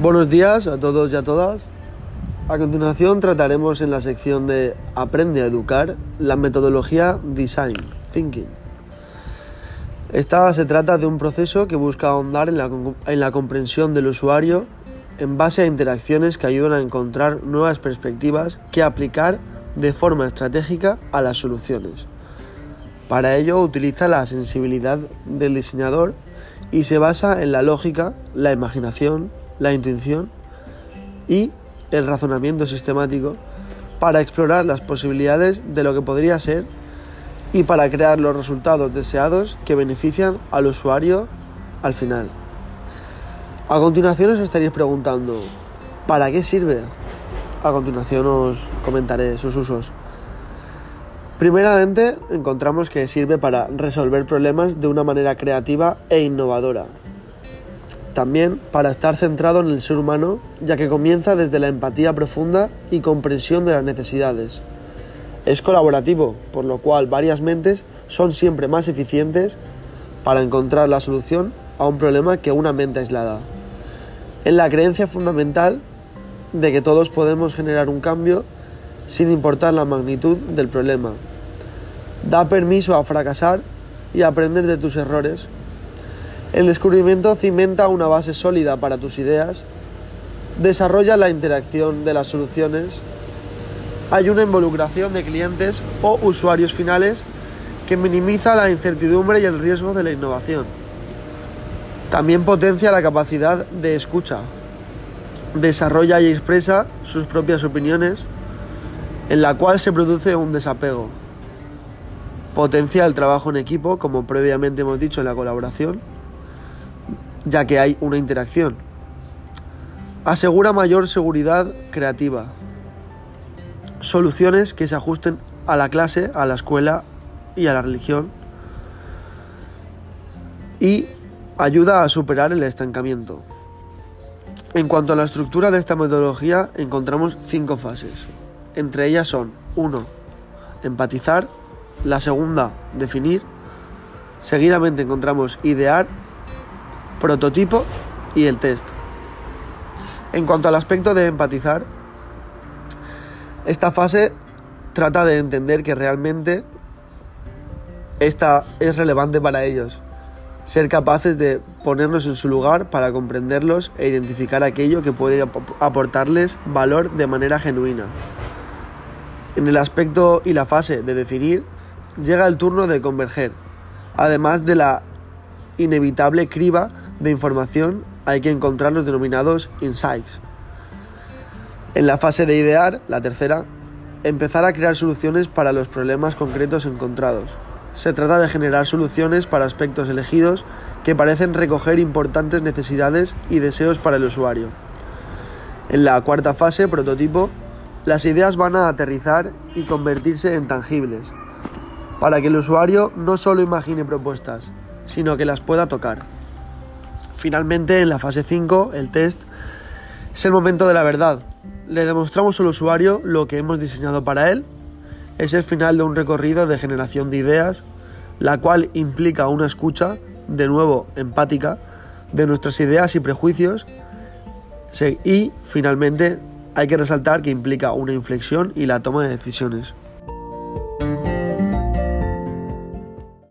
Buenos días a todos y a todas. A continuación trataremos en la sección de Aprende a educar la metodología Design Thinking. Esta se trata de un proceso que busca ahondar en la, en la comprensión del usuario en base a interacciones que ayudan a encontrar nuevas perspectivas que aplicar de forma estratégica a las soluciones. Para ello utiliza la sensibilidad del diseñador y se basa en la lógica, la imaginación, la intuición y el razonamiento sistemático para explorar las posibilidades de lo que podría ser y para crear los resultados deseados que benefician al usuario al final. A continuación os estaréis preguntando, ¿para qué sirve? A continuación os comentaré sus usos. Primeramente, encontramos que sirve para resolver problemas de una manera creativa e innovadora, también para estar centrado en el ser humano, ya que comienza desde la empatía profunda y comprensión de las necesidades. Es colaborativo, por lo cual varias mentes son siempre más eficientes para encontrar la solución a un problema que una mente aislada. En la creencia fundamental de que todos podemos generar un cambio sin importar la magnitud del problema. Da permiso a fracasar y aprender de tus errores el descubrimiento cimenta una base sólida para tus ideas, desarrolla la interacción de las soluciones, hay una involucración de clientes o usuarios finales que minimiza la incertidumbre y el riesgo de la innovación. También potencia la capacidad de escucha, desarrolla y expresa sus propias opiniones, en la cual se produce un desapego. Potencia el trabajo en equipo, como previamente hemos dicho en la colaboración ya que hay una interacción. Asegura mayor seguridad creativa. Soluciones que se ajusten a la clase, a la escuela y a la religión. Y ayuda a superar el estancamiento. En cuanto a la estructura de esta metodología, encontramos cinco fases. Entre ellas son 1. Empatizar. La segunda, definir. Seguidamente encontramos idear prototipo y el test. En cuanto al aspecto de empatizar, esta fase trata de entender que realmente esta es relevante para ellos. Ser capaces de ponernos en su lugar para comprenderlos e identificar aquello que puede aportarles valor de manera genuina. En el aspecto y la fase de definir, llega el turno de converger, además de la inevitable criba de información hay que encontrar los denominados insights. En la fase de idear, la tercera, empezar a crear soluciones para los problemas concretos encontrados. Se trata de generar soluciones para aspectos elegidos que parecen recoger importantes necesidades y deseos para el usuario. En la cuarta fase, prototipo, las ideas van a aterrizar y convertirse en tangibles, para que el usuario no solo imagine propuestas, sino que las pueda tocar. Finalmente, en la fase 5, el test, es el momento de la verdad. Le demostramos al usuario lo que hemos diseñado para él. Es el final de un recorrido de generación de ideas, la cual implica una escucha, de nuevo empática, de nuestras ideas y prejuicios. Y finalmente hay que resaltar que implica una inflexión y la toma de decisiones.